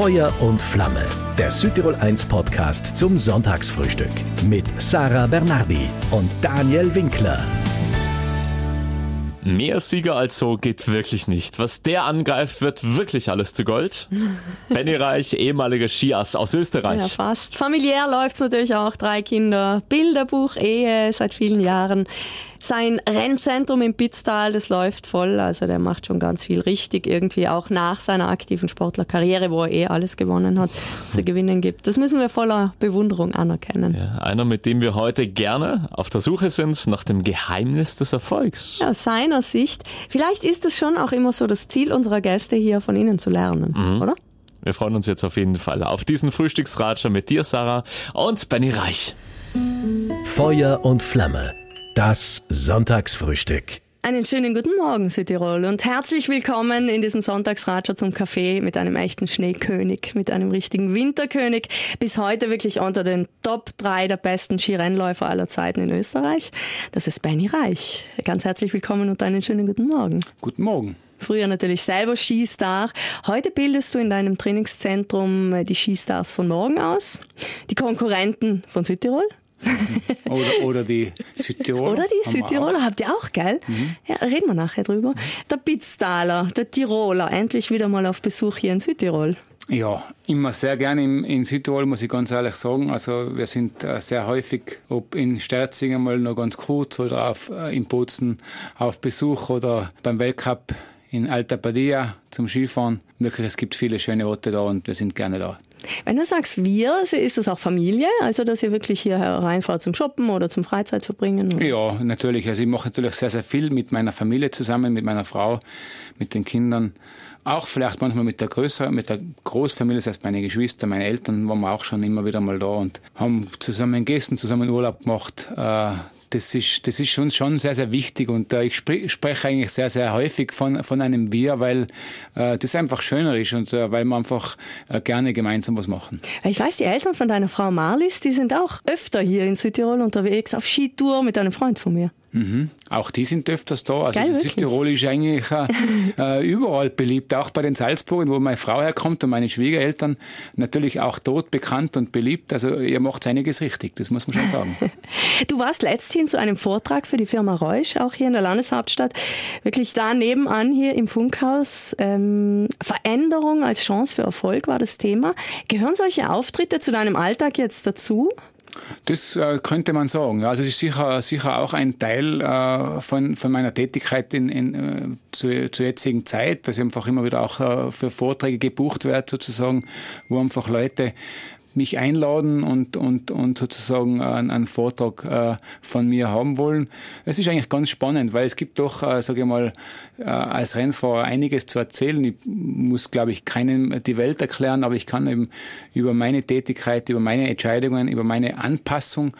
Feuer und Flamme, der Südtirol 1 Podcast zum Sonntagsfrühstück mit Sarah Bernardi und Daniel Winkler. Mehr Sieger als so geht wirklich nicht. Was der angreift, wird wirklich alles zu Gold. Benny Reich, ehemaliger Skiass aus Österreich. Ja, fast. Familiär läuft's natürlich auch. Drei Kinder, Bilderbuch, Ehe seit vielen Jahren. Sein Rennzentrum im Pitztal, das läuft voll. Also der macht schon ganz viel richtig irgendwie, auch nach seiner aktiven Sportlerkarriere, wo er eh alles gewonnen hat, was er gewinnen gibt. Das müssen wir voller Bewunderung anerkennen. Ja, einer, mit dem wir heute gerne auf der Suche sind nach dem Geheimnis des Erfolgs. Ja, aus seiner Sicht. Vielleicht ist es schon auch immer so das Ziel unserer Gäste hier von Ihnen zu lernen, mhm. oder? Wir freuen uns jetzt auf jeden Fall auf diesen Frühstücksratscher mit dir, Sarah, und Benny Reich. Feuer und Flamme das Sonntagsfrühstück. Einen schönen guten Morgen, Südtirol, und herzlich willkommen in diesem Sonntagsratscher zum Kaffee mit einem echten Schneekönig, mit einem richtigen Winterkönig. Bis heute wirklich unter den Top 3 der besten Skirennläufer aller Zeiten in Österreich. Das ist Benny Reich. Ganz herzlich willkommen und einen schönen guten Morgen. Guten Morgen. Früher natürlich selber Skistar. Heute bildest du in deinem Trainingszentrum die Skistars von morgen aus. Die Konkurrenten von Südtirol. oder, oder die Südtiroler. Oder die Südtiroler, habt ihr auch, gell? Mhm. Ja, reden wir nachher drüber. Der Pitztaler, der Tiroler, endlich wieder mal auf Besuch hier in Südtirol. Ja, immer sehr gerne in, in Südtirol, muss ich ganz ehrlich sagen. Also wir sind äh, sehr häufig, ob in Sterzing mal noch ganz kurz oder auf, äh, in Bozen auf Besuch oder beim Weltcup in Alta Padilla zum Skifahren. Wirklich, es gibt viele schöne Orte da und wir sind gerne da. Wenn du sagst wir, ist das auch Familie? Also, dass ihr wirklich hier reinfahrt zum Shoppen oder zum Freizeitverbringen? Oder? Ja, natürlich. Also, ich mache natürlich sehr, sehr viel mit meiner Familie zusammen, mit meiner Frau, mit den Kindern. Auch vielleicht manchmal mit der größeren, mit der Großfamilie, das heißt meine Geschwister, meine Eltern waren auch schon immer wieder mal da und haben zusammen gegessen, zusammen Urlaub gemacht. Äh, das ist, das ist schon, schon sehr, sehr wichtig und äh, ich spre spreche eigentlich sehr, sehr häufig von, von einem Wir, weil äh, das einfach schöner ist und äh, weil wir einfach äh, gerne gemeinsam was machen. Ich weiß, die Eltern von deiner Frau Marlies, die sind auch öfter hier in Südtirol unterwegs auf Skitour mit einem Freund von mir. Mhm. Auch die sind öfters da. Also Geil, Südtirol ist eigentlich äh, äh, überall beliebt, auch bei den Salzburgern, wo meine Frau herkommt und meine Schwiegereltern natürlich auch dort bekannt und beliebt. Also ihr macht einiges richtig, das muss man schon sagen. du warst letzthin zu einem Vortrag für die Firma Reusch, auch hier in der Landeshauptstadt, wirklich da nebenan hier im Funkhaus. Ähm, Veränderung als Chance für Erfolg war das Thema. Gehören solche Auftritte zu deinem Alltag jetzt dazu? Das äh, könnte man sagen. Also es ist sicher, sicher auch ein Teil äh, von, von meiner Tätigkeit in, in, äh, zur, zur jetzigen Zeit, dass ich einfach immer wieder auch äh, für Vorträge gebucht werde, sozusagen, wo einfach Leute mich einladen und, und, und sozusagen einen, einen Vortrag äh, von mir haben wollen. Es ist eigentlich ganz spannend, weil es gibt doch, äh, sage ich mal, äh, als Rennfahrer einiges zu erzählen. Ich muss, glaube ich, keinem die Welt erklären, aber ich kann eben über meine Tätigkeit, über meine Entscheidungen, über meine Anpassung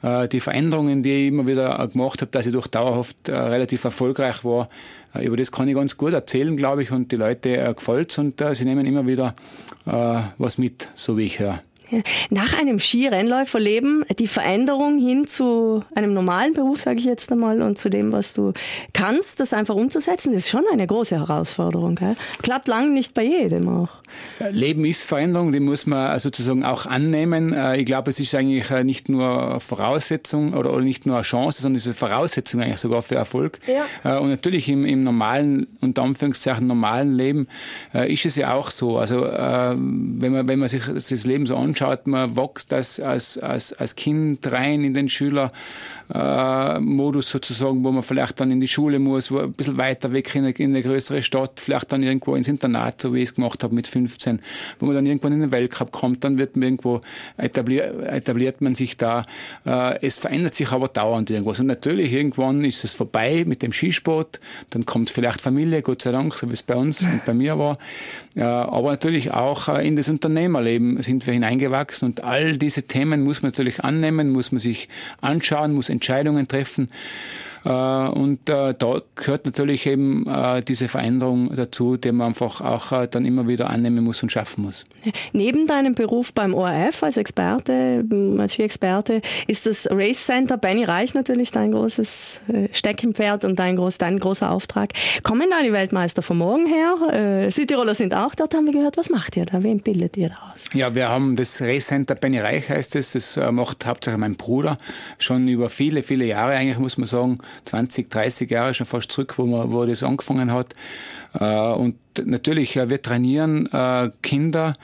die Veränderungen, die ich immer wieder gemacht habe, dass ich doch dauerhaft äh, relativ erfolgreich war, äh, über das kann ich ganz gut erzählen, glaube ich, und die Leute äh, gefällt's und äh, sie nehmen immer wieder äh, was mit, so wie ich höre. Nach einem Skirennläuferleben die Veränderung hin zu einem normalen Beruf, sage ich jetzt einmal, und zu dem, was du kannst, das einfach umzusetzen, das ist schon eine große Herausforderung. Gell? Klappt lang nicht bei jedem auch. Leben ist Veränderung, die muss man sozusagen auch annehmen. Äh, ich glaube, es ist eigentlich äh, nicht nur Voraussetzung oder nicht nur eine Chance, sondern es ist eine Voraussetzung eigentlich sogar für Erfolg. Ja. Äh, und natürlich im, im normalen, unter Anführungszeichen normalen Leben ist es ja auch so. Also wenn man, wenn man sich das Leben so anschaut, anschaut, man wächst als, als, als, als Kind rein in den Schülermodus äh, sozusagen, wo man vielleicht dann in die Schule muss, wo ein bisschen weiter weg in eine, in eine größere Stadt, vielleicht dann irgendwo ins Internat, so wie ich es gemacht habe mit 15, wo man dann irgendwann in den Weltcup kommt, dann wird man irgendwo etabliert, etabliert man sich da. Äh, es verändert sich aber dauernd irgendwas. Und natürlich irgendwann ist es vorbei mit dem Skisport, dann kommt vielleicht Familie, Gott sei Dank, so wie es bei uns und bei mir war. aber natürlich auch äh, in das Unternehmerleben sind wir hineingegangen gewachsen und all diese Themen muss man natürlich annehmen, muss man sich anschauen, muss Entscheidungen treffen. Äh, und äh, da gehört natürlich eben äh, diese Veränderung dazu, die man einfach auch dann immer wieder annehmen muss und schaffen muss. Neben deinem Beruf beim ORF als Experte, als Ski-Experte, ist das Race Center Benny Reich natürlich dein großes Steckenpferd und dein, groß, dein großer Auftrag. Kommen da die Weltmeister von morgen her? Südtiroler sind auch dort, haben wir gehört. Was macht ihr da? Wen bildet ihr da aus? Ja, wir haben das Race Center Benny Reich heißt es. Das macht hauptsächlich mein Bruder schon über viele, viele Jahre eigentlich, muss man sagen. 20, 30 Jahre schon fast zurück, wo, man, wo das angefangen hat. Äh, und natürlich, wir trainieren äh, Kinder,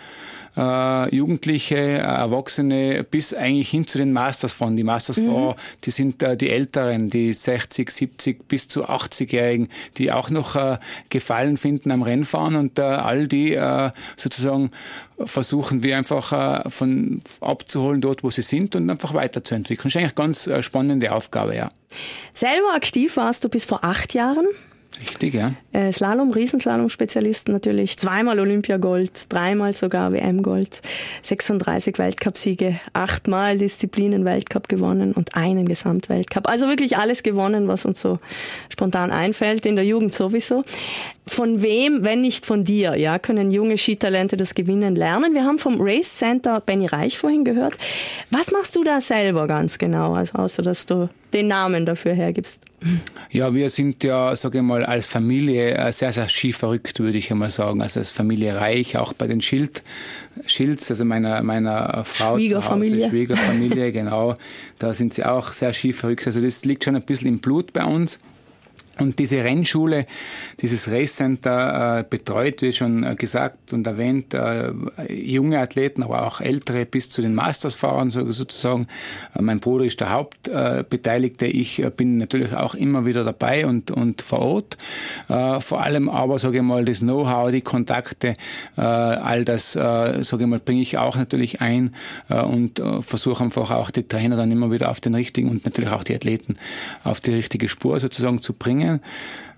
äh, Jugendliche, Erwachsene bis eigentlich hin zu den Masters fahren. Die Masters mhm. die sind äh, die Älteren, die 60, 70 bis zu 80-Jährigen, die auch noch äh, Gefallen finden am Rennfahren und äh, all die äh, sozusagen versuchen wir einfach äh, von abzuholen dort, wo sie sind und einfach weiterzuentwickeln. Das ist eigentlich eine ganz äh, spannende Aufgabe, ja. Selber aktiv warst du bis vor acht Jahren? Richtig, ja. Äh, Slalom, Riesenslalom-Spezialisten natürlich. Zweimal Olympiagold, dreimal sogar WM-Gold, 36 Weltcupsiege, achtmal Disziplinen-Weltcup gewonnen und einen Gesamtweltcup. Also wirklich alles gewonnen, was uns so spontan einfällt, in der Jugend sowieso. Von wem, wenn nicht von dir, ja, können junge Skitalente das Gewinnen lernen? Wir haben vom Race Center Benny Reich vorhin gehört. Was machst du da selber ganz genau, also außer dass du den Namen dafür hergibst? Ja, wir sind ja, sage ich mal, als Familie äh, sehr, sehr skiverrückt, würde ich einmal sagen. Also als Familie Reich, auch bei den Schild, Schilds, also meiner, meiner Frau Schwiegerfamilie. Schwiegerfamilie, genau. Da sind sie auch sehr skiverrückt. Also das liegt schon ein bisschen im Blut bei uns. Und diese Rennschule, dieses Race Center äh, betreut, wie schon äh, gesagt und erwähnt, äh, junge Athleten, aber auch ältere bis zu den Mastersfahrern so, sozusagen. Äh, mein Bruder ist der Hauptbeteiligte. ich äh, bin natürlich auch immer wieder dabei und, und vor Ort. Äh, vor allem aber, sage ich mal, das Know-how, die Kontakte, all das, sage ich mal, bringe ich auch natürlich ein und versuche einfach auch die Trainer dann immer wieder auf den richtigen und natürlich auch die Athleten auf die richtige Spur sozusagen zu bringen bringen,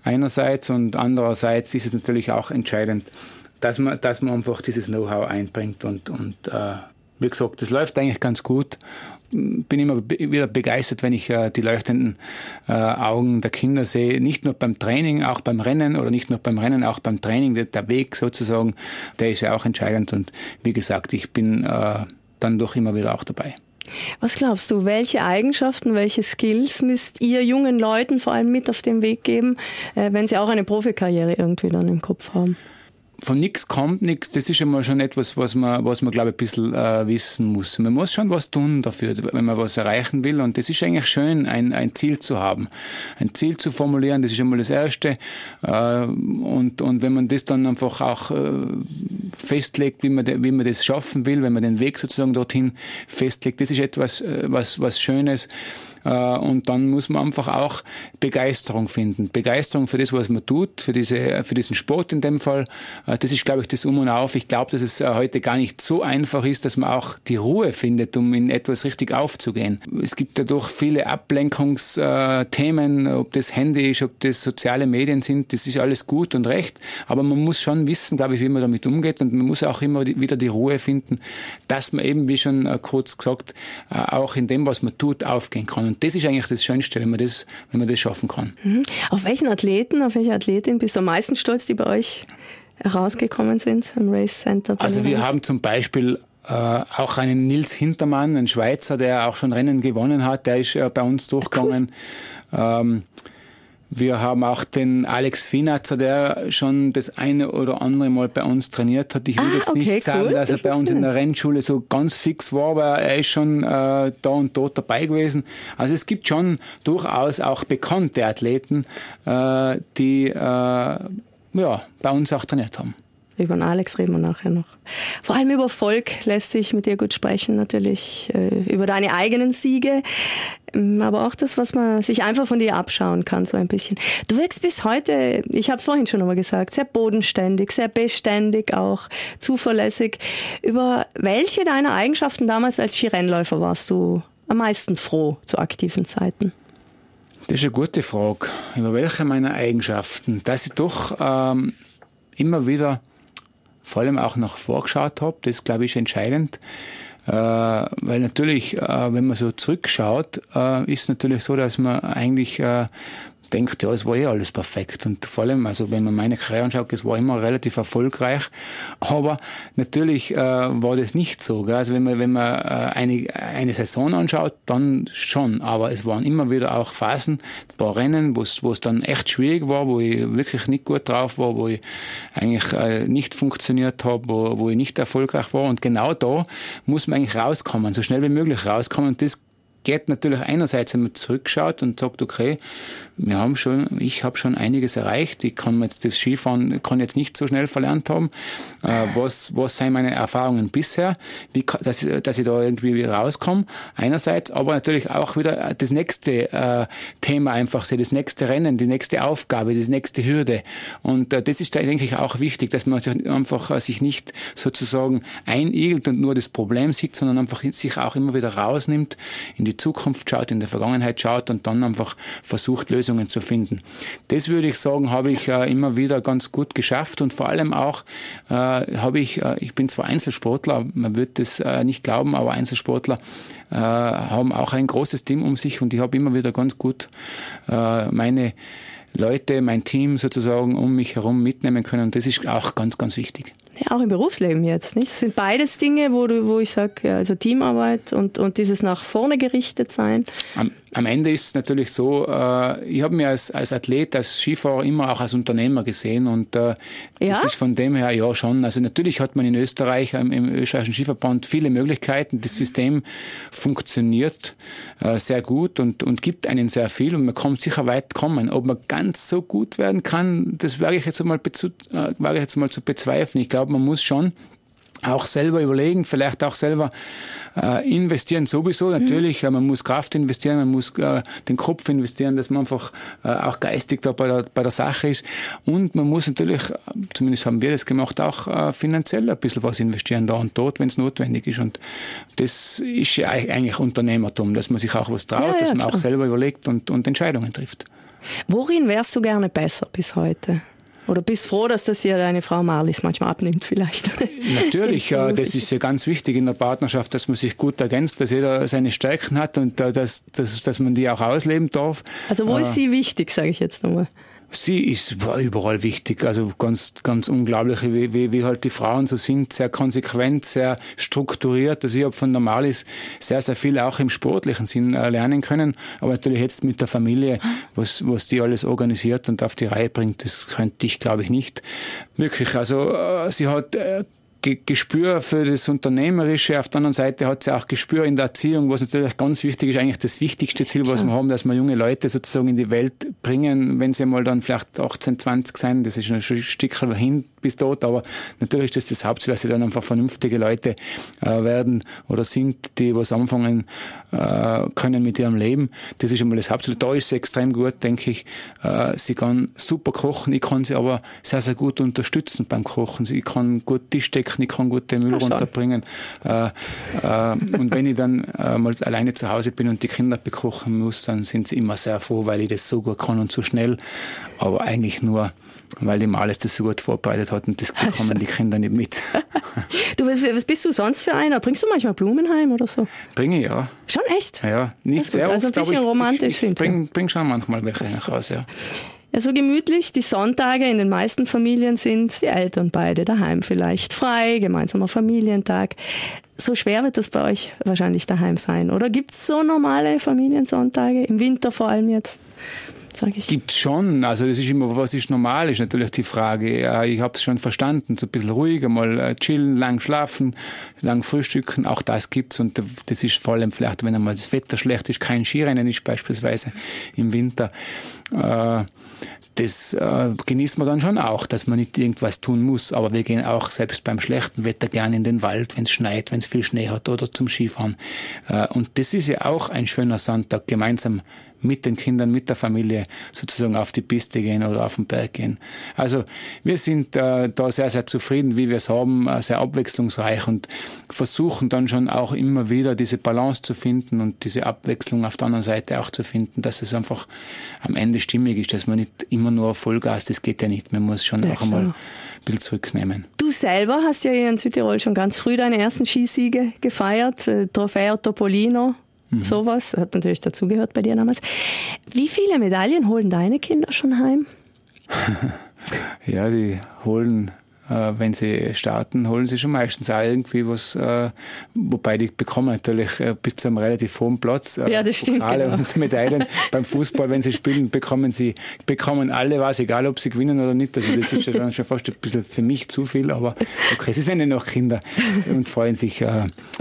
einerseits und andererseits ist es natürlich auch entscheidend, dass man, dass man einfach dieses Know-how einbringt und, und äh, wie gesagt, das läuft eigentlich ganz gut. Bin immer wieder begeistert, wenn ich äh, die leuchtenden äh, Augen der Kinder sehe. Nicht nur beim Training, auch beim Rennen oder nicht nur beim Rennen, auch beim Training. Der, der Weg sozusagen, der ist ja auch entscheidend. Und wie gesagt, ich bin äh, dann doch immer wieder auch dabei. Was glaubst du, welche Eigenschaften, welche Skills müsst ihr jungen Leuten vor allem mit auf den Weg geben, äh, wenn sie auch eine Profikarriere irgendwie dann im Kopf haben? Von nichts kommt nichts, das ist immer schon etwas, was man, was man glaube ich, ein bisschen äh, wissen muss. Man muss schon was tun dafür, wenn man was erreichen will. Und das ist eigentlich schön, ein, ein Ziel zu haben. Ein Ziel zu formulieren, das ist einmal das Erste. Äh, und, und wenn man das dann einfach auch äh, festlegt, wie man, wie man das schaffen will, wenn man den Weg sozusagen dorthin festlegt, das ist etwas, äh, was, was Schönes. Äh, und dann muss man einfach auch Begeisterung finden. Begeisterung für das, was man tut, für, diese, für diesen Sport in dem Fall. Äh, das ist, glaube ich, das Um und Auf. Ich glaube, dass es äh, heute gar nicht so einfach ist, dass man auch die Ruhe findet, um in etwas richtig aufzugehen. Es gibt dadurch viele Ablenkungsthemen, ob das Handy ist, ob das soziale Medien sind. Das ist alles gut und recht. Aber man muss schon wissen, glaube ich, wie man damit umgeht. Und man muss auch immer wieder die Ruhe finden, dass man eben, wie schon kurz gesagt, auch in dem, was man tut, aufgehen kann. Und das ist eigentlich das Schönste, wenn man das, wenn man das schaffen kann. Mhm. Auf welchen Athleten, auf welche Athletin bist du am meisten stolz, die bei euch herausgekommen sind im Race Center? Also wir haben zum Beispiel äh, auch einen Nils Hintermann, ein Schweizer, der auch schon Rennen gewonnen hat, der ist äh, bei uns durchgegangen. Cool. Ähm, wir haben auch den Alex Finatzer, der schon das eine oder andere Mal bei uns trainiert hat. Ich will ah, jetzt okay, nicht sagen, cool. dass er bei uns in der Rennschule so ganz fix war, aber er ist schon äh, da und dort dabei gewesen. Also es gibt schon durchaus auch bekannte Athleten, äh, die äh, ja, bei uns auch trainiert haben. Über den Alex reden wir nachher noch. Vor allem über Volk lässt sich mit dir gut sprechen, natürlich, äh, über deine eigenen Siege, ähm, aber auch das, was man sich einfach von dir abschauen kann, so ein bisschen. Du wirkst bis heute, ich habe es vorhin schon einmal gesagt, sehr bodenständig, sehr beständig, auch zuverlässig. Über welche deiner Eigenschaften damals als Skirennläufer warst du am meisten froh zu aktiven Zeiten? Das ist eine gute Frage. Über welche meiner Eigenschaften? Dass ich doch ähm, immer wieder vor allem auch nach vorgeschaut habe. Das, glaube ich, ist entscheidend. Äh, weil natürlich, äh, wenn man so zurückschaut, äh, ist natürlich so, dass man eigentlich äh, denkt, ja, es war eh alles perfekt. Und vor allem, also wenn man meine Karriere anschaut, es war immer relativ erfolgreich. Aber natürlich äh, war das nicht so. Gell? Also wenn man, wenn man äh, eine, eine Saison anschaut, dann schon. Aber es waren immer wieder auch Phasen, ein paar Rennen, wo es, dann echt schwierig war, wo ich wirklich nicht gut drauf war, wo ich eigentlich äh, nicht funktioniert habe, wo, wo ich nicht erfolgreich war. Und genau da muss man eigentlich rauskommen, so schnell wie möglich rauskommen. Und das geht natürlich einerseits, wenn man zurückschaut und sagt, okay, wir haben schon, ich habe schon einiges erreicht, ich kann jetzt das Skifahren, kann jetzt nicht so schnell verlernt haben. Äh, was, was sind meine Erfahrungen bisher, wie, dass, dass ich da irgendwie rauskomme, einerseits, aber natürlich auch wieder das nächste äh, Thema einfach sehe, das nächste Rennen, die nächste Aufgabe, die nächste Hürde. Und äh, das ist denke ich, auch wichtig, dass man sich einfach äh, sich nicht sozusagen einigelt und nur das Problem sieht, sondern einfach sich auch immer wieder rausnimmt in die Zukunft schaut, in der Vergangenheit schaut und dann einfach versucht, Lösungen zu finden. Das würde ich sagen, habe ich äh, immer wieder ganz gut geschafft und vor allem auch äh, habe ich, äh, ich bin zwar Einzelsportler, man wird das äh, nicht glauben, aber Einzelsportler äh, haben auch ein großes Team um sich und ich habe immer wieder ganz gut äh, meine Leute, mein Team sozusagen um mich herum mitnehmen können. Und das ist auch ganz, ganz wichtig. Ja, auch im Berufsleben jetzt, nicht? Das sind beides Dinge, wo du, wo ich sage, also Teamarbeit und, und dieses nach vorne gerichtet sein. Am, am Ende ist es natürlich so, äh, ich habe mich als, als Athlet, als Skifahrer immer auch als Unternehmer gesehen und äh, ja? das ist von dem her ja schon. Also natürlich hat man in Österreich, im, im österreichischen Skiverband viele Möglichkeiten. Das System funktioniert äh, sehr gut und, und gibt einen sehr viel und man kommt sicher weit kommen. Ob man ganz so gut werden kann, das wage ich jetzt mal, äh, wage ich jetzt mal zu bezweifeln. Ich glaube, man muss schon auch selber überlegen, vielleicht auch selber äh, investieren sowieso. Natürlich, mhm. man muss Kraft investieren, man muss äh, den Kopf investieren, dass man einfach äh, auch geistig da bei der, bei der Sache ist. Und man muss natürlich, zumindest haben wir das gemacht, auch äh, finanziell ein bisschen was investieren da und dort, wenn es notwendig ist. Und das ist ja eigentlich Unternehmertum, dass man sich auch was traut, ja, ja, dass man klar. auch selber überlegt und, und Entscheidungen trifft. Worin wärst du gerne besser bis heute? Oder bist froh, dass das hier deine Frau Marlies manchmal abnimmt vielleicht? Natürlich, ja, das ist ja ganz wichtig in der Partnerschaft, dass man sich gut ergänzt, dass jeder seine Stärken hat und äh, dass, dass, dass man die auch ausleben darf. Also wo ist äh, sie wichtig, sage ich jetzt nochmal? Sie ist überall wichtig, also ganz, ganz unglaublich, wie, wie, wie halt die Frauen so sind, sehr konsequent, sehr strukturiert. Also ich habe von Normalis sehr, sehr viel auch im sportlichen Sinn äh, lernen können, aber natürlich jetzt mit der Familie, was, was die alles organisiert und auf die Reihe bringt, das könnte ich, glaube ich, nicht. Wirklich, also äh, sie hat Gespür für das Unternehmerische. Auf der anderen Seite hat sie auch Gespür in der Erziehung, was natürlich ganz wichtig ist, eigentlich das wichtigste Ziel, was wir haben, dass wir junge Leute sozusagen in die Welt bringen, wenn sie mal dann vielleicht 18, 20 sein. Das ist ein Stück hin bis dort, aber natürlich ist das das Hauptziel, dass sie dann einfach vernünftige Leute äh, werden oder sind, die was anfangen äh, können mit ihrem Leben. Das ist einmal das Hauptziel. Da ist sie extrem gut, denke ich. Äh, sie kann super kochen, ich kann sie aber sehr, sehr gut unterstützen beim Kochen. Sie kann gut Tisch decken, ich kann gut den Müll Ach, runterbringen. Äh, äh, und wenn ich dann äh, mal alleine zu Hause bin und die Kinder bekochen muss, dann sind sie immer sehr froh, weil ich das so gut kann und so schnell. Aber eigentlich nur weil die Males das so gut vorbereitet hat und das bekommen die Kinder nicht mit. du, was, was bist du sonst für einer? Bringst du manchmal Blumen heim oder so? Bringe ich, ja. Schon echt? Ja, nicht sehr also oft, Also ein bisschen romantisch ich, ich, sind bring, bring schon manchmal welche nach Hause, ja. Ja, so gemütlich. Die Sonntage in den meisten Familien sind die Eltern beide daheim vielleicht frei, gemeinsamer Familientag. So schwer wird das bei euch wahrscheinlich daheim sein. Oder gibt's so normale Familiensonntage? Im Winter vor allem jetzt? Sage ich. Gibt schon. Also das ist immer, was ist normal, ist natürlich die Frage. Ich habe es schon verstanden, so ein bisschen ruhiger, mal äh, chillen, lang schlafen, lang frühstücken, auch das gibt's und das ist vor allem vielleicht, wenn einmal das Wetter schlecht ist, kein Skirennen ist beispielsweise im Winter. Äh, das äh, genießt man dann schon auch, dass man nicht irgendwas tun muss. Aber wir gehen auch selbst beim schlechten Wetter gerne in den Wald, wenn es schneit, wenn es viel Schnee hat oder zum Skifahren. Und das ist ja auch ein schöner Sonntag, gemeinsam mit den Kindern, mit der Familie sozusagen auf die Piste gehen oder auf den Berg gehen. Also wir sind äh, da sehr, sehr zufrieden, wie wir es haben, äh, sehr abwechslungsreich und versuchen dann schon auch immer wieder diese Balance zu finden und diese Abwechslung auf der anderen Seite auch zu finden, dass es einfach am Ende stimmig ist, dass man nicht immer nur Vollgas, das geht ja nicht. Man muss schon ja, auch klar. einmal ein bisschen zurücknehmen. Du selber hast ja hier in Südtirol schon ganz früh deine ersten Skisiege gefeiert, äh, Trofeo Topolino. Mhm. Sowas hat natürlich dazugehört bei dir damals. Wie viele Medaillen holen deine Kinder schon heim? ja, die holen äh, wenn sie starten, holen sie schon meistens auch irgendwie was, äh, wobei die bekommen natürlich äh, bis zu einem relativ hohen Platz. ja, das stimmt. Genau. und Medaillen. Beim Fußball, wenn sie spielen, bekommen sie, bekommen alle was, egal ob sie gewinnen oder nicht. Also das ist schon, schon fast ein bisschen für mich zu viel, aber okay, sie sind ja noch Kinder und freuen sich,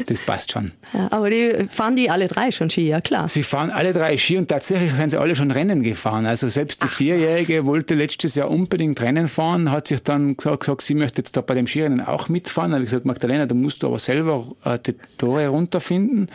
das passt schon. Ja, aber die fahren die alle drei schon Ski, ja klar. Sie fahren alle drei Ski und tatsächlich sind sie alle schon Rennen gefahren. Also selbst die Ach, Vierjährige was? wollte letztes Jahr unbedingt Rennen fahren, hat sich dann gesagt, gesagt sie möchte jetzt da bei dem Skirennen auch mitfahren. Da habe ich gesagt, Magdalena, du musst aber selber äh, die Tore runterfinden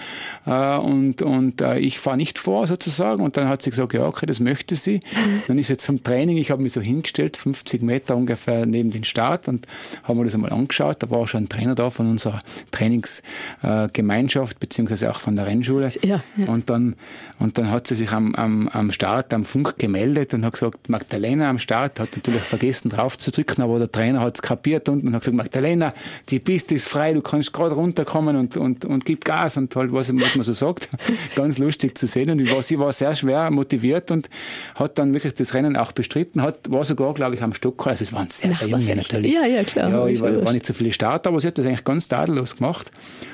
äh, und, und äh, ich fahre nicht vor sozusagen. Und dann hat sie gesagt, ja, okay, das möchte sie. Dann ist sie zum Training, ich habe mich so hingestellt, 50 Meter ungefähr neben den Start und haben wir das einmal angeschaut. Da war schon ein Trainer da von unserer Trainingsgemeinschaft, beziehungsweise auch von der Rennschule. Ja, ja. Und, dann, und dann hat sie sich am, am, am Start, am Funk gemeldet und hat gesagt, Magdalena am Start, hat natürlich vergessen drauf zu drücken, aber der Trainer hat es kapiert unten und hat gesagt, Magdalena, die Piste ist frei, du kannst gerade runterkommen und, und, und gib Gas und halt, was, was man so sagt. Ganz lustig zu sehen. Und war, sie war sehr schwer motiviert und hat dann wirklich das Rennen auch bestritten, hat, war sogar, glaube ich, am Stock. Also es waren sehr, sehr junge natürlich. Ja, ja, klar. Ja, ich war, war nicht so viele Starter, aber sie hat das eigentlich ganz tadellos gemacht.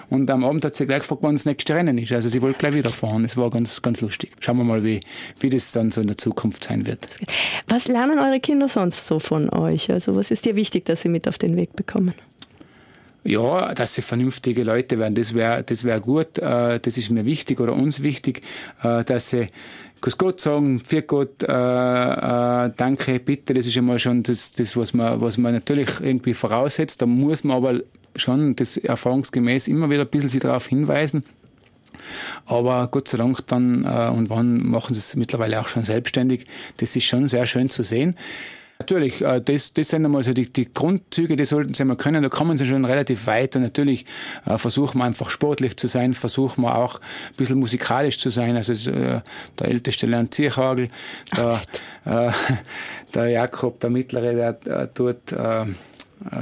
Und am Abend hat sie gleich gefragt, wann das nächste Rennen ist. Also sie wollte gleich wieder fahren. Es war ganz, ganz lustig. Schauen wir mal, wie, wie das dann so in der Zukunft sein wird. Was lernen eure Kinder sonst so von euch? Also was ist dir wichtig, dass sie mit auf den Weg bekommen? Ja, dass sie vernünftige Leute werden, das wäre das wär gut, äh, das ist mir wichtig oder uns wichtig, äh, dass sie Grüß Gott sagen, für Gott, äh, äh, danke, bitte, das ist einmal schon das, das was, man, was man natürlich irgendwie voraussetzt. Da muss man aber schon das erfahrungsgemäß immer wieder ein bisschen sie darauf hinweisen. Aber Gott sei Dank dann äh, und wann machen sie es mittlerweile auch schon selbstständig. Das ist schon sehr schön zu sehen. Natürlich, äh, das, das sind einmal so die, die Grundzüge, die sollten sie mal können. Da kommen sie schon relativ weit. Und natürlich äh, versuchen wir einfach sportlich zu sein, versuchen wir auch ein bisschen musikalisch zu sein. Also äh, der älteste lernt Zierhagel, der, äh, der Jakob, der mittlere, der, der tut äh,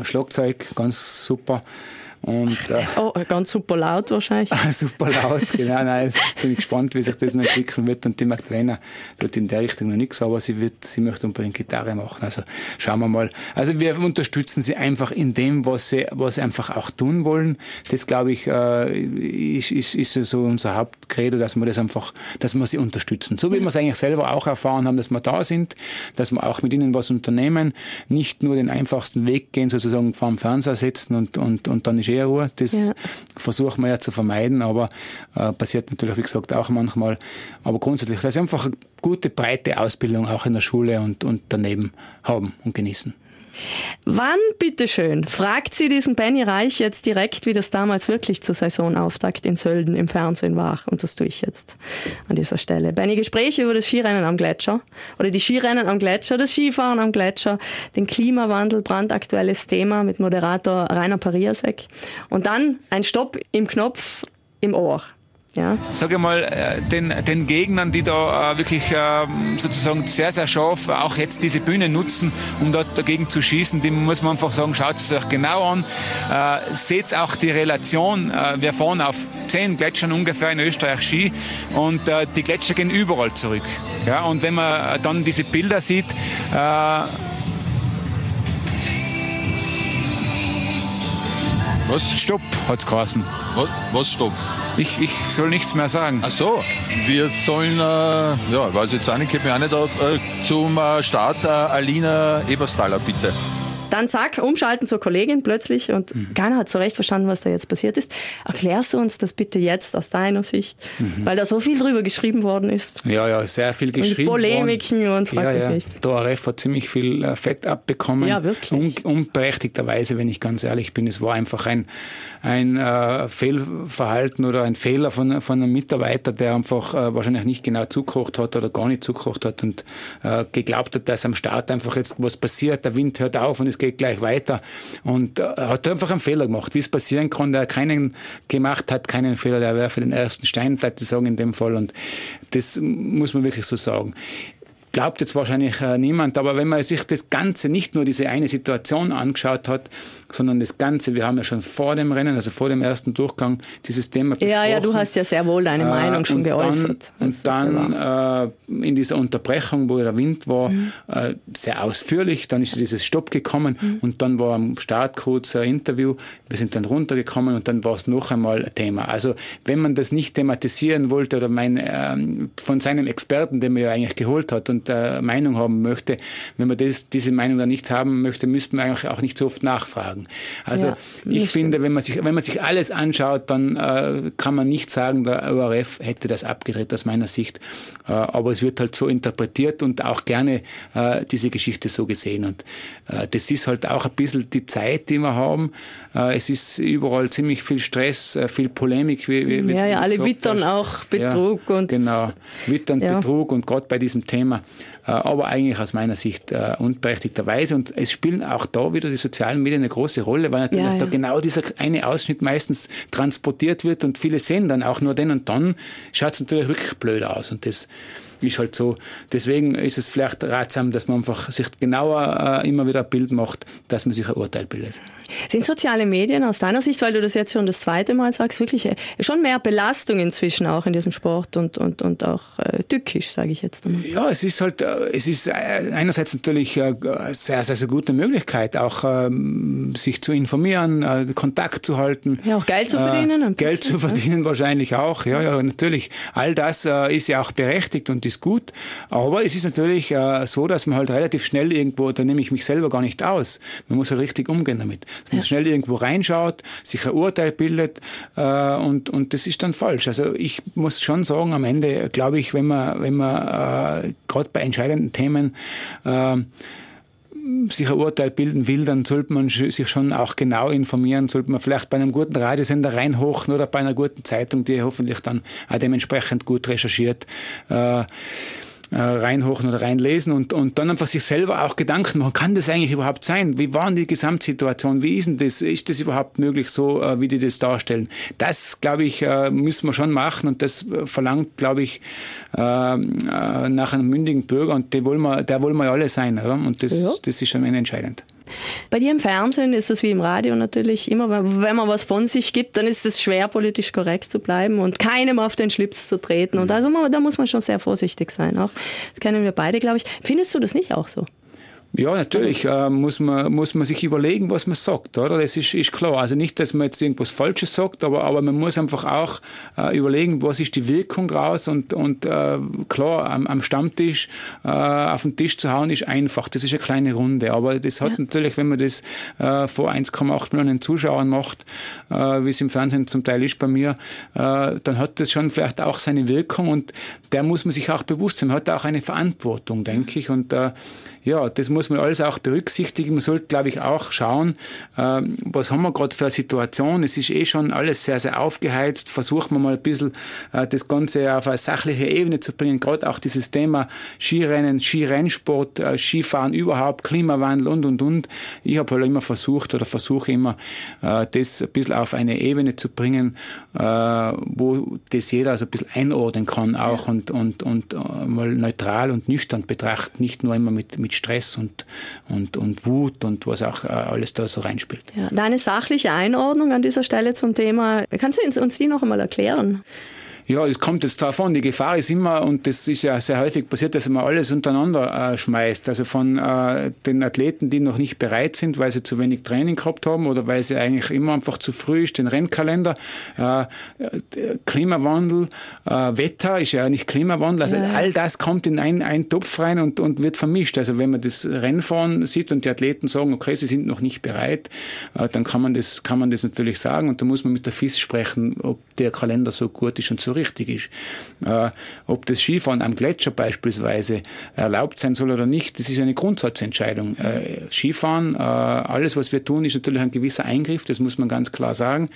Schlagzeug, ganz super. Und, äh, oh, ganz super laut wahrscheinlich. super laut, genau. Nein, bin ich gespannt, wie sich das noch entwickeln wird. Und die Magdalena tut in der Richtung noch nichts, aber sie wird, sie möchte unbedingt Gitarre machen. Also schauen wir mal. Also wir unterstützen sie einfach in dem, was sie, was sie einfach auch tun wollen. Das glaube ich, äh, ist, ist, ist so unser Hauptcredo, dass wir das einfach, dass wir sie unterstützen. So wie wir es eigentlich selber auch erfahren haben, dass wir da sind, dass wir auch mit ihnen was unternehmen, nicht nur den einfachsten Weg gehen, sozusagen vor dem Fernseher setzen und, und, und dann ist eh Ruhe. Das ja. versuchen wir ja zu vermeiden, aber äh, passiert natürlich, wie gesagt, auch manchmal. Aber grundsätzlich, dass sie einfach eine gute, breite Ausbildung auch in der Schule und, und daneben haben und genießen. Wann, bitteschön, fragt sie diesen Benny Reich jetzt direkt, wie das damals wirklich zur Saisonauftakt in Sölden im Fernsehen war? Und das tue ich jetzt an dieser Stelle. Benny, Gespräche über das Skirennen am Gletscher oder die Skirennen am Gletscher, das Skifahren am Gletscher, den Klimawandel, brandaktuelles Thema mit Moderator Rainer Pariasek. Und dann ein Stopp im Knopf im Ohr. Ja. Sage mal, äh, den, den Gegnern, die da äh, wirklich äh, sozusagen sehr, sehr scharf auch jetzt diese Bühne nutzen, um dort dagegen zu schießen, dem muss man einfach sagen, schaut es euch genau an. Seht auch die Relation. Wir fahren auf zehn Gletschern ungefähr in Österreich Ski und die Gletscher gehen überall zurück. Ja, und wenn man dann diese Bilder sieht, Was? Stopp, hat es geheißen. Was, was Stopp? Ich, ich soll nichts mehr sagen. Ach so, wir sollen, äh, ja, weiß jetzt auch nicht, ich mich auch nicht auf, äh, zum äh, Start äh, Alina Eberstaller, bitte. Dann zack, umschalten zur Kollegin plötzlich und mhm. keiner hat so recht verstanden, was da jetzt passiert ist. Erklärst du uns das bitte jetzt aus deiner Sicht? Mhm. Weil da so viel drüber geschrieben worden ist. Ja, ja, sehr viel geschrieben. Und Polemiken und frag ja, ja. nicht. Der ORF hat ziemlich viel äh, Fett abbekommen. Ja, wirklich. Un unberechtigterweise, wenn ich ganz ehrlich bin. Es war einfach ein, ein äh, Fehlverhalten oder ein Fehler von, von einem Mitarbeiter, der einfach äh, wahrscheinlich nicht genau zugekocht hat oder gar nicht zugekocht hat und äh, geglaubt hat, dass am Start einfach jetzt was passiert, der Wind hört auf und es geht gleich weiter. Und äh, hat einfach einen Fehler gemacht. Wie es passieren kann, der keinen gemacht hat, keinen Fehler, der für den ersten Stein, ich sagen in dem Fall. Und das muss man wirklich so sagen glaubt jetzt wahrscheinlich äh, niemand, aber wenn man sich das Ganze, nicht nur diese eine Situation angeschaut hat, sondern das Ganze, wir haben ja schon vor dem Rennen, also vor dem ersten Durchgang, dieses Thema besprochen. Ja, ja, du hast ja sehr wohl deine äh, Meinung schon geäußert. Dann, und dann äh, in dieser Unterbrechung, wo der Wind war, mhm. äh, sehr ausführlich, dann ist dieses Stopp gekommen mhm. und dann war am Start kurz ein Interview, wir sind dann runtergekommen und dann war es noch einmal ein Thema. Also wenn man das nicht thematisieren wollte oder mein, äh, von seinem Experten, den man ja eigentlich geholt hat und äh, Meinung haben möchte, wenn man das, diese Meinung dann nicht haben möchte, müsste man eigentlich auch nicht so oft nachfragen. Also ja, ich finde, wenn man sich, wenn man sich alles anschaut, dann äh, kann man nicht sagen, der ORF hätte das abgedreht aus meiner Sicht. Äh, aber es wird halt so interpretiert und auch gerne äh, diese Geschichte so gesehen. Und äh, das ist halt auch ein bisschen die Zeit, die wir haben. Äh, es ist überall ziemlich viel Stress, äh, viel Polemik. Wie, wie, ja, ja, alle wittern auch Betrug ja, und genau wittern ja. Betrug und gerade bei diesem Thema. Äh, aber eigentlich aus meiner Sicht äh, unberechtigterweise. Und es spielen auch da wieder die sozialen Medien eine große Rolle, weil natürlich ja, ja. da genau dieser eine Ausschnitt meistens transportiert wird und viele sehen dann auch nur den und dann schaut es natürlich wirklich blöd aus. Und das ist halt so. Deswegen ist es vielleicht ratsam, dass man einfach sich genauer äh, immer wieder ein Bild macht, dass man sich ein Urteil bildet. Sind soziale Medien aus deiner Sicht, weil du das jetzt schon das zweite Mal sagst, wirklich äh, schon mehr Belastung inzwischen auch in diesem Sport und, und, und auch äh, tückisch, sage ich jetzt einmal? Ja, es ist halt, äh, es ist äh, einerseits natürlich eine sehr, sehr, sehr gute Möglichkeit, auch ähm, sich zu informieren, äh, Kontakt zu halten. Ja, auch Geld zu verdienen. Äh, Geld zu verdienen ja. wahrscheinlich auch. Ja, ja, natürlich. All das ist ja auch berechtigt und ist gut. Aber es ist natürlich so, dass man halt relativ schnell irgendwo, da nehme ich mich selber gar nicht aus. Man muss halt richtig umgehen damit dass man ja. schnell irgendwo reinschaut, sich ein Urteil bildet äh, und, und das ist dann falsch. Also ich muss schon sagen, am Ende glaube ich, wenn man, wenn man äh, gerade bei entscheidenden Themen äh, sich ein Urteil bilden will, dann sollte man sich schon auch genau informieren, sollte man vielleicht bei einem guten Radiosender reinhochen oder bei einer guten Zeitung, die hoffentlich dann auch dementsprechend gut recherchiert. Äh, reinhochen oder reinlesen und, und dann einfach sich selber auch Gedanken machen, kann das eigentlich überhaupt sein? Wie war denn die Gesamtsituation? Wie ist denn das? Ist das überhaupt möglich so, äh, wie die das darstellen? Das, glaube ich, äh, müssen wir schon machen und das verlangt, glaube ich, nach einem mündigen Bürger und der wollen wir, der wollen wir alle sein, oder? Und das, ja. das ist schon entscheidend. Bei dir im Fernsehen ist es wie im Radio natürlich immer, wenn man was von sich gibt, dann ist es schwer, politisch korrekt zu bleiben und keinem auf den Schlips zu treten. Und also da muss man schon sehr vorsichtig sein. Auch das kennen wir beide, glaube ich. Findest du das nicht auch so? Ja, natürlich äh, muss, man, muss man sich überlegen, was man sagt, oder? Das ist, ist klar. Also nicht, dass man jetzt irgendwas Falsches sagt, aber, aber man muss einfach auch äh, überlegen, was ist die Wirkung raus und, und äh, klar, am, am Stammtisch äh, auf den Tisch zu hauen ist einfach. Das ist eine kleine Runde, aber das hat ja. natürlich, wenn man das äh, vor 1,8 Millionen Zuschauern macht, äh, wie es im Fernsehen zum Teil ist bei mir, äh, dann hat das schon vielleicht auch seine Wirkung und der muss man sich auch bewusst sein. Man hat auch eine Verantwortung, denke ich, und äh, ja, das muss man alles auch berücksichtigen. Man sollte, glaube ich, auch schauen, äh, was haben wir gerade für eine Situation. Es ist eh schon alles sehr, sehr aufgeheizt. Versuchen wir mal ein bisschen äh, das Ganze auf eine sachliche Ebene zu bringen. Gerade auch dieses Thema Skirennen, Skirennsport, äh, Skifahren überhaupt, Klimawandel und, und, und. Ich habe halt immer versucht oder versuche immer, äh, das ein bisschen auf eine Ebene zu bringen, äh, wo das jeder so ein bisschen einordnen kann auch und, und, und äh, mal neutral und nüchtern betrachtet, nicht nur immer mit, mit Stress und, und, und Wut und was auch äh, alles da so reinspielt. Ja, deine sachliche Einordnung an dieser Stelle zum Thema, kannst du uns die noch einmal erklären? Ja, es kommt jetzt darauf an. Die Gefahr ist immer, und das ist ja sehr häufig passiert, dass man alles untereinander äh, schmeißt. Also von äh, den Athleten, die noch nicht bereit sind, weil sie zu wenig Training gehabt haben oder weil sie eigentlich immer einfach zu früh ist, den Rennkalender, äh, Klimawandel, äh, Wetter ist ja nicht Klimawandel. Also ja. all das kommt in einen, einen Topf rein und, und wird vermischt. Also wenn man das Rennfahren sieht und die Athleten sagen, okay, sie sind noch nicht bereit, äh, dann kann man das, kann man das natürlich sagen und da muss man mit der FIS sprechen, ob der Kalender so gut ist und so richtig ist. Äh, ob das Skifahren am Gletscher beispielsweise erlaubt sein soll oder nicht, das ist eine Grundsatzentscheidung. Äh, Skifahren, äh, alles was wir tun, ist natürlich ein gewisser Eingriff, das muss man ganz klar sagen.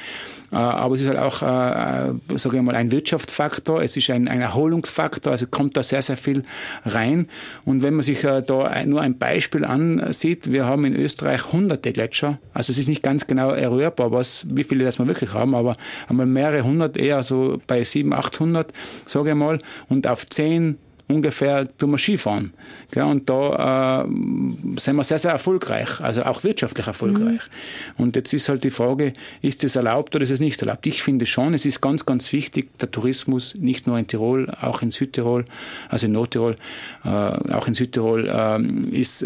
Äh, aber es ist halt auch, äh, sage ich mal, ein Wirtschaftsfaktor, es ist ein, ein Erholungsfaktor, also kommt da sehr, sehr viel rein. Und wenn man sich äh, da nur ein Beispiel ansieht, wir haben in Österreich hunderte Gletscher, also es ist nicht ganz genau errührbar, was, wie viele das wir wirklich haben, aber einmal mehrere hundert, eher so bei sieben, 800, sage ich mal, und auf 10 ungefähr tun wir Skifahren. Ja, und da äh, sind wir sehr, sehr erfolgreich, also auch wirtschaftlich erfolgreich. Mhm. Und jetzt ist halt die Frage, ist es erlaubt oder ist es nicht erlaubt? Ich finde schon, es ist ganz, ganz wichtig, der Tourismus nicht nur in Tirol, auch in Südtirol, also in Nordtirol, äh, auch in Südtirol äh, ist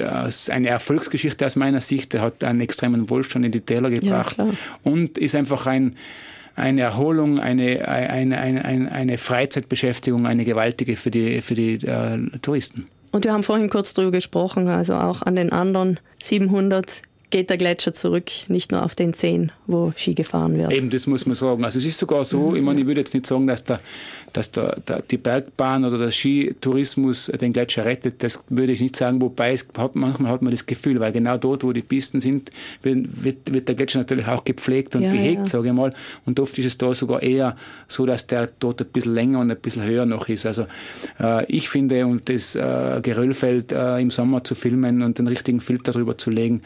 eine Erfolgsgeschichte aus meiner Sicht. Er hat einen extremen Wohlstand in die Täler gebracht ja, und ist einfach ein eine Erholung, eine, eine, eine, eine Freizeitbeschäftigung, eine gewaltige für die, für die äh, Touristen. Und wir haben vorhin kurz darüber gesprochen, also auch an den anderen 700 geht der Gletscher zurück, nicht nur auf den 10, wo Ski gefahren wird. Eben, das muss man sagen. Also es ist sogar so, mhm. ich meine, ich würde jetzt nicht sagen, dass der dass der, der, die Bergbahn oder der Skitourismus den Gletscher rettet, das würde ich nicht sagen, wobei es manchmal hat man das Gefühl, weil genau dort, wo die Pisten sind, wird, wird, wird der Gletscher natürlich auch gepflegt und ja, gehegt, ja. sage ich mal. Und oft ist es da sogar eher so, dass der dort ein bisschen länger und ein bisschen höher noch ist. Also äh, ich finde, und das äh, Geröllfeld äh, im Sommer zu filmen und den richtigen Filter drüber zu legen,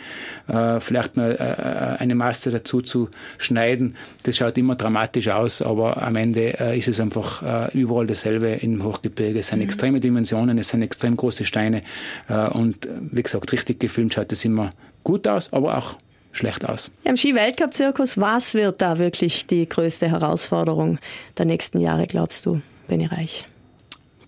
äh, vielleicht mal äh, eine Master dazu zu schneiden, das schaut immer dramatisch aus, aber am Ende äh, ist es einfach äh, äh, überall dasselbe im Hochgebirge. Es sind mhm. extreme Dimensionen, es sind extrem große Steine äh, und wie gesagt, richtig gefilmt schaut es immer gut aus, aber auch schlecht aus. Im Ski-Weltcup-Zirkus, was wird da wirklich die größte Herausforderung der nächsten Jahre, glaubst du, Benny Reich?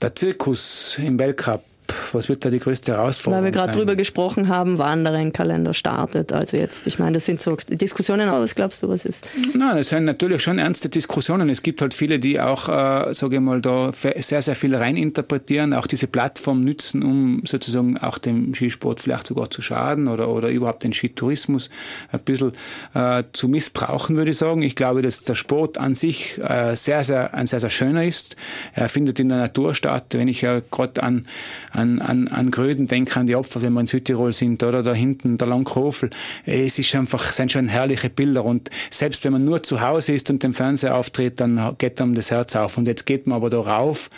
Der Zirkus im Weltcup was wird da die größte Herausforderung Weil wir gerade drüber gesprochen haben, wann der Rennkalender startet. Also jetzt, ich meine, das sind so Diskussionen, aber was glaubst du, was ist? Nein, das sind natürlich schon ernste Diskussionen. Es gibt halt viele, die auch, äh, sage ich mal, da sehr, sehr viel reininterpretieren, auch diese Plattform nützen, um sozusagen auch dem Skisport vielleicht sogar zu schaden oder, oder überhaupt den Skitourismus ein bisschen äh, zu missbrauchen, würde ich sagen. Ich glaube, dass der Sport an sich äh, sehr, sehr, ein sehr, sehr schöner ist. Er findet in der Natur statt. Wenn ich ja gerade an, an, an, an Gröden denke, an die Opfer, wenn wir in Südtirol sind, oder da hinten der Langkofel. Es ist einfach, sind schon herrliche Bilder und selbst wenn man nur zu Hause ist und den Fernseher auftritt, dann geht einem das Herz auf. Und jetzt geht man aber da rauf,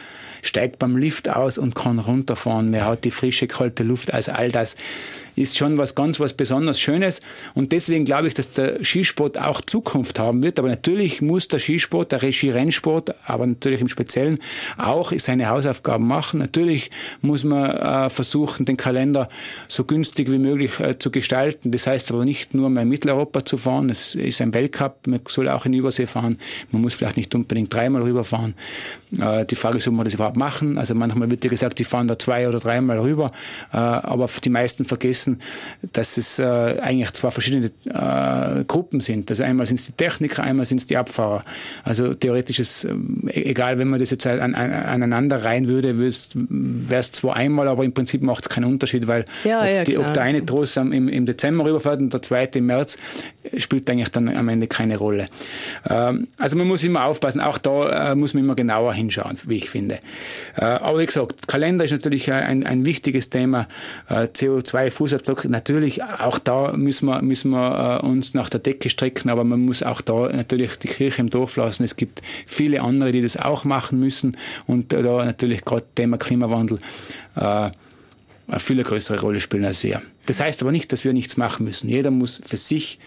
steigt beim Lift aus und kann runterfahren. Man hat die frische, kalte Luft. Also all das ist schon was ganz was besonders Schönes. Und deswegen glaube ich, dass der Skisport auch Zukunft haben wird. Aber natürlich muss der Skisport, der Skirennsport, aber natürlich im Speziellen auch seine Hausaufgaben machen. Natürlich muss man äh, versuchen, den Kalender so günstig wie möglich äh, zu gestalten. Das heißt aber nicht nur mal in Mitteleuropa zu fahren. Es ist ein Weltcup. Man soll auch in Übersee fahren. Man muss vielleicht nicht unbedingt dreimal rüberfahren. Äh, die Frage ist, ob man das überhaupt machen. Also manchmal wird ja gesagt, die fahren da zwei oder dreimal rüber. Äh, aber die meisten vergessen, dass es äh, eigentlich zwei verschiedene äh, Gruppen sind. Also einmal sind es die Techniker, einmal sind es die Abfahrer. Also theoretisch ist, äh, egal, wenn man das jetzt an, an, aneinander rein würde, wäre es zwar einmal, aber im Prinzip macht es keinen Unterschied, weil ja, ob, ja, die, ob, der eine Trost im, im Dezember rüberfährt und der zweite im März, spielt eigentlich dann am Ende keine Rolle. Ähm, also man muss immer aufpassen, auch da äh, muss man immer genauer hinschauen, wie ich finde. Äh, aber wie gesagt, Kalender ist natürlich ein, ein wichtiges Thema. Äh, CO2-Fußabdruck Fußabdruck. Natürlich, auch da müssen wir, müssen wir äh, uns nach der Decke strecken, aber man muss auch da natürlich die Kirche im Dorf lassen. Es gibt viele andere, die das auch machen müssen und da natürlich gerade Thema Klimawandel eine viel größere Rolle spielen als wir. Das heißt aber nicht, dass wir nichts machen müssen. Jeder muss für sich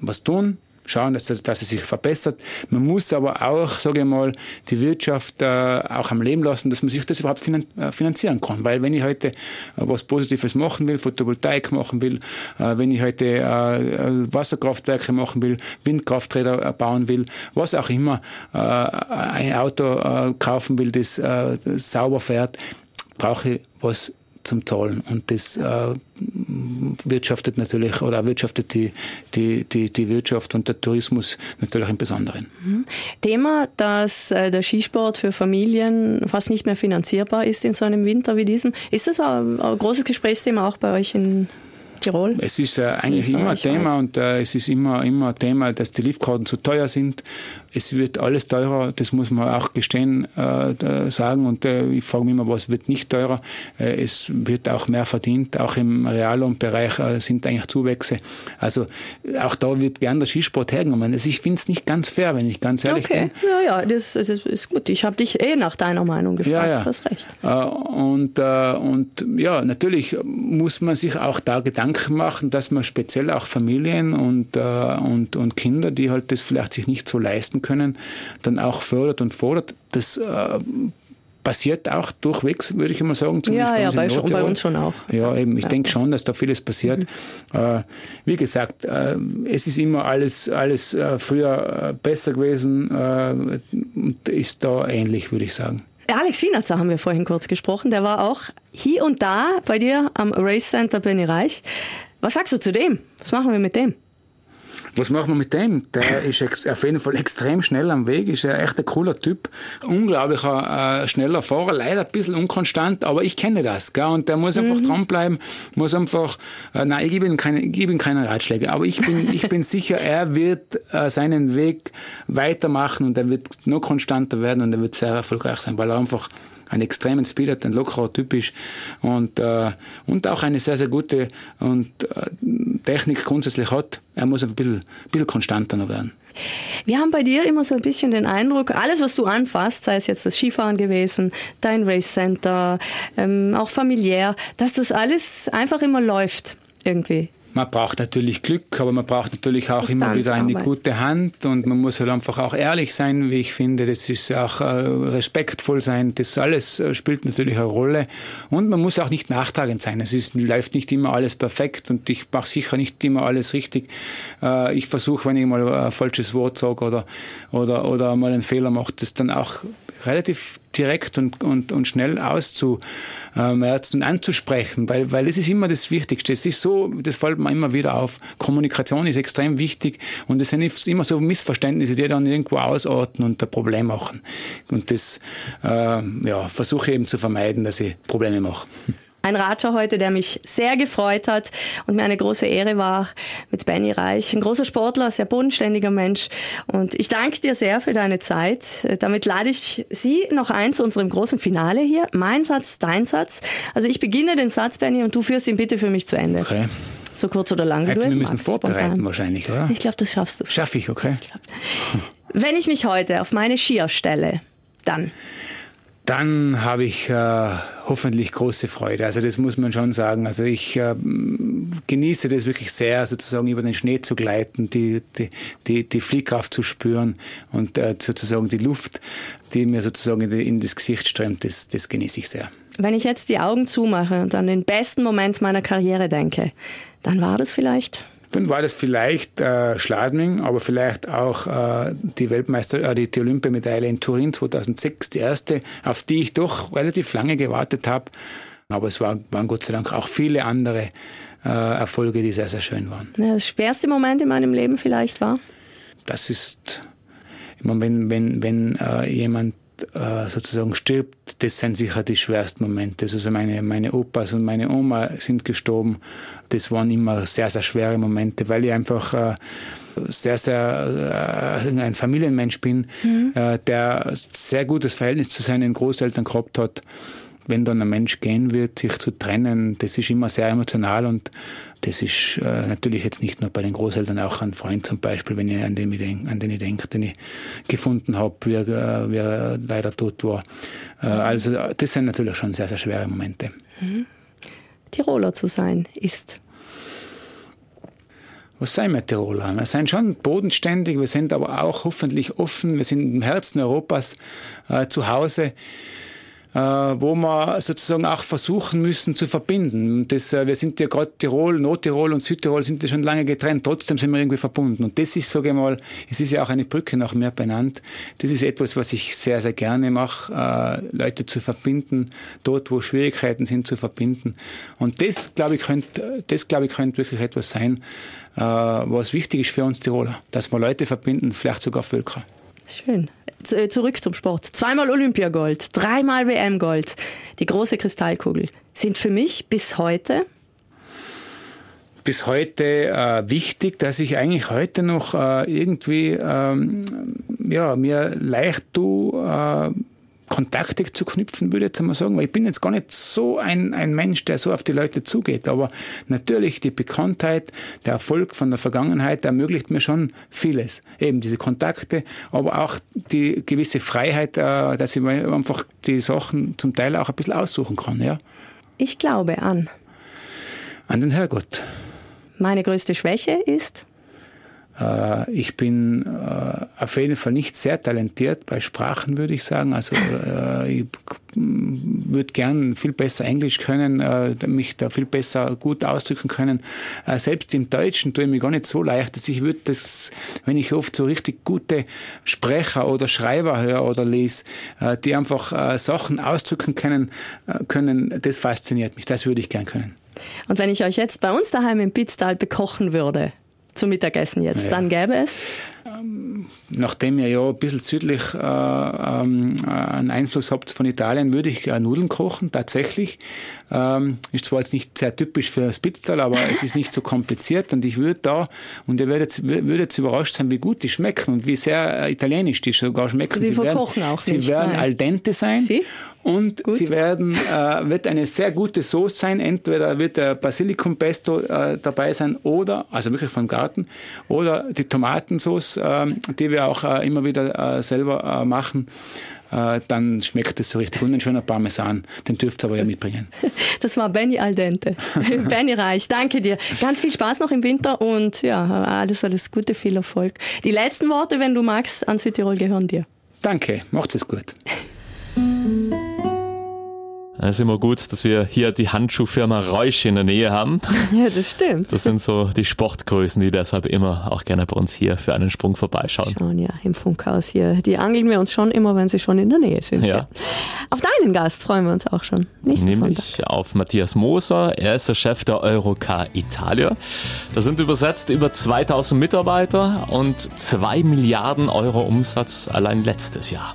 was tun, schauen, dass, dass es sich verbessert. Man muss aber auch, sage ich mal, die Wirtschaft äh, auch am Leben lassen, dass man sich das überhaupt äh, finanzieren kann. Weil wenn ich heute äh, was Positives machen will, Photovoltaik machen will, äh, wenn ich heute äh, Wasserkraftwerke machen will, Windkrafträder bauen will, was auch immer, äh, ein Auto kaufen will, das, das sauber fährt, brauche ich was zum Zahlen. Und das äh, wirtschaftet natürlich oder wirtschaftet die, die, die, die Wirtschaft und der Tourismus natürlich im Besonderen. Mhm. Thema, dass äh, der Skisport für Familien fast nicht mehr finanzierbar ist in so einem Winter wie diesem. Ist das ein, ein großes Gesprächsthema auch bei euch in Tirol? Es ist äh, eigentlich immer ein Thema und äh, es ist immer, immer ein Thema, dass die Liftkarten zu teuer sind. Es wird alles teurer, das muss man auch gestehen, äh, sagen. Und äh, ich frage mich immer, was wird nicht teurer? Äh, es wird auch mehr verdient. Auch im Reallohnbereich äh, sind eigentlich Zuwächse. Also auch da wird gern der Skisport hergenommen. Also ich finde es nicht ganz fair, wenn ich ganz ehrlich okay. bin. Ja, ja, das, das ist gut. Ich habe dich eh nach deiner Meinung gefragt. Ja, ja. Du hast recht. Äh, und, äh, und ja, natürlich muss man sich auch da Gedanken machen, dass man speziell auch Familien und, und, und Kinder, die halt das vielleicht sich nicht so leisten können, dann auch fördert und fordert. Das äh, passiert auch durchwegs, würde ich immer sagen. Ja, ja, bei, schon, bei, uns schon auch. Ja, eben. Ich ja. denke schon, dass da vieles passiert. Mhm. Äh, wie gesagt, äh, es ist immer alles, alles äh, früher äh, besser gewesen äh, und ist da ähnlich, würde ich sagen. Alex Wienerzer haben wir vorhin kurz gesprochen. Der war auch hier und da bei dir am Race Center Benny Reich. Was sagst du zu dem? Was machen wir mit dem? Was machen wir mit dem? Der ist auf jeden Fall extrem schnell am Weg, ist ein echt ein cooler Typ. Unglaublicher äh, schneller Fahrer, leider ein bisschen unkonstant, aber ich kenne das. Gell? Und der muss einfach mhm. dranbleiben, muss einfach, äh, nein, ich gebe ihm keine, ich gebe ihm keine Ratschläge, aber ich bin, ich bin sicher, er wird äh, seinen Weg weitermachen und er wird noch konstanter werden und er wird sehr erfolgreich sein, weil er einfach einen extremen Speed hat, ein lockerer Typ ist und, äh, und auch eine sehr, sehr gute und, äh, Technik grundsätzlich hat. Er muss ein bisschen, ein bisschen konstanter noch werden. Wir haben bei dir immer so ein bisschen den Eindruck, alles, was du anfasst, sei es jetzt das Skifahren gewesen, dein Race Center, ähm, auch familiär, dass das alles einfach immer läuft irgendwie man braucht natürlich Glück, aber man braucht natürlich auch immer wieder eine gute Hand und man muss halt einfach auch ehrlich sein, wie ich finde. Das ist auch äh, respektvoll sein. Das alles äh, spielt natürlich eine Rolle und man muss auch nicht nachtragend sein. Es ist, läuft nicht immer alles perfekt und ich mache sicher nicht immer alles richtig. Äh, ich versuche, wenn ich mal ein falsches Wort sage oder, oder, oder mal einen Fehler mache, das dann auch relativ direkt und, und, und schnell auszumerzen und anzusprechen, weil, weil das ist immer das Wichtigste. Es ist so, das fällt mir immer wieder auf, Kommunikation ist extrem wichtig und es sind immer so Missverständnisse, die dann irgendwo ausarten und ein Problem machen. Und das äh, ja, versuche ich eben zu vermeiden, dass ich Probleme mache. Ein Ratscher heute, der mich sehr gefreut hat und mir eine große Ehre war mit Benny Reich. Ein großer Sportler, sehr bodenständiger Mensch. Und ich danke dir sehr für deine Zeit. Damit lade ich Sie noch ein zu unserem großen Finale hier. Mein Satz, dein Satz. Also ich beginne den Satz, Benny, und du führst ihn bitte für mich zu Ende. Okay. So kurz oder lang. Hätte, wir müssen vorbereiten spontan. wahrscheinlich, oder? Ich glaube, das schaffst du. Schaff ich, okay. Ich Wenn ich mich heute auf meine Skier stelle, dann dann habe ich äh, hoffentlich große Freude. Also das muss man schon sagen. Also ich äh, genieße das wirklich sehr, sozusagen über den Schnee zu gleiten, die, die, die, die Fliehkraft zu spüren und äh, sozusagen die Luft, die mir sozusagen in, in das Gesicht strömt, das, das genieße ich sehr. Wenn ich jetzt die Augen zumache und an den besten Moment meiner Karriere denke, dann war das vielleicht dann war das vielleicht äh, Schladming, aber vielleicht auch äh, die Weltmeister, äh, die, die Olympiamedaille in Turin 2006, die erste, auf die ich doch relativ lange gewartet habe. Aber es war, waren Gott sei Dank auch viele andere äh, Erfolge, die sehr, sehr schön waren. Das schwerste Moment in meinem Leben vielleicht war? Das ist, ich meine, wenn, wenn, wenn äh, jemand äh, sozusagen stirbt, das sind sicher die schwersten Momente. Also meine, meine Opas und meine Oma sind gestorben. Das waren immer sehr, sehr schwere Momente, weil ich einfach äh, sehr, sehr äh, ein Familienmensch bin, mhm. der sehr gutes Verhältnis zu seinen Großeltern gehabt hat wenn dann ein Mensch gehen wird, sich zu trennen, das ist immer sehr emotional und das ist äh, natürlich jetzt nicht nur bei den Großeltern, auch ein Freund zum Beispiel, wenn ich an den ich denke, an den ich denke, den ich gefunden habe, wie, er, wie er leider tot war. Äh, also das sind natürlich schon sehr, sehr schwere Momente. Mhm. Tiroler zu sein ist was sind wir Tiroler? Wir sind schon bodenständig, wir sind aber auch hoffentlich offen, wir sind im Herzen Europas äh, zu Hause. Äh, wo wir sozusagen auch versuchen müssen zu verbinden. Das, äh, wir sind ja gerade Tirol, Nordtirol und Südtirol sind ja schon lange getrennt, trotzdem sind wir irgendwie verbunden. Und das ist, sage ich mal, es ist ja auch eine Brücke nach mir benannt. Das ist etwas, was ich sehr, sehr gerne mache, äh, Leute zu verbinden, dort, wo Schwierigkeiten sind, zu verbinden. Und das, glaube ich, könnte, das, glaube ich, könnte wirklich etwas sein, was wichtig ist für uns Tiroler, dass wir Leute verbinden, vielleicht sogar Völker. Schön. Äh, zurück zum Sport. Zweimal Olympiagold, dreimal WM-Gold. Die große Kristallkugel sind für mich bis heute bis heute äh, wichtig, dass ich eigentlich heute noch äh, irgendwie ähm, ja, mir leicht tu, äh, Kontakte zu knüpfen, würde ich jetzt einmal sagen, weil ich bin jetzt gar nicht so ein, ein Mensch, der so auf die Leute zugeht. Aber natürlich die Bekanntheit, der Erfolg von der Vergangenheit ermöglicht mir schon vieles. Eben diese Kontakte, aber auch die gewisse Freiheit, äh, dass ich mir einfach die Sachen zum Teil auch ein bisschen aussuchen kann. Ja? Ich glaube an. An den Herrgott. Meine größte Schwäche ist? Äh, ich bin äh, auf jeden Fall nicht sehr talentiert bei Sprachen, würde ich sagen. Also äh, ich würde gern viel besser Englisch können, mich da viel besser gut ausdrücken können. Selbst im Deutschen tue ich mir gar nicht so leicht, dass ich würde das, wenn ich oft so richtig gute Sprecher oder Schreiber höre oder lese, die einfach Sachen ausdrücken können, können, das fasziniert mich. Das würde ich gern können. Und wenn ich euch jetzt bei uns daheim im Pitztal bekochen würde, zum Mittagessen jetzt, ja. dann gäbe es? Ähm, nachdem ihr ja ein bisschen südlich äh, ähm, einen Einfluss habt von Italien, würde ich äh, Nudeln kochen, tatsächlich. Ähm, ist zwar jetzt nicht sehr typisch für Spitztal, aber es ist nicht so kompliziert und ich würde da, und ihr würdet, würdet jetzt überrascht sein, wie gut die schmecken und wie sehr äh, italienisch die sogar schmecken. Sie, sie werden, auch sie nicht, werden nein. al dente sein. Sie? Und Gut. sie werden, äh, wird eine sehr gute Sauce sein. Entweder wird der Basilikum Pesto äh, dabei sein oder, also wirklich vom Garten, oder die Tomatensauce, äh, die wir auch äh, immer wieder äh, selber äh, machen. Dann schmeckt es so richtig. Und ein schöner Parmesan, den dürft ihr aber ja mitbringen. Das war Benny Aldente. Benny Reich, danke dir. Ganz viel Spaß noch im Winter und ja, alles, alles Gute, viel Erfolg. Die letzten Worte, wenn du magst, an Südtirol gehören dir. Danke, macht es gut. Es ist immer gut, dass wir hier die Handschuhfirma Reusch in der Nähe haben. Ja, das stimmt. Das sind so die Sportgrößen, die deshalb immer auch gerne bei uns hier für einen Sprung vorbeischauen. Schauen ja im Funkhaus hier. Die angeln wir uns schon immer, wenn sie schon in der Nähe sind. Ja. Auf deinen Gast freuen wir uns auch schon. Nächsten Nämlich Sonntag. auf Matthias Moser. Er ist der Chef der Eurocar Italia. Da sind übersetzt über 2000 Mitarbeiter und 2 Milliarden Euro Umsatz allein letztes Jahr.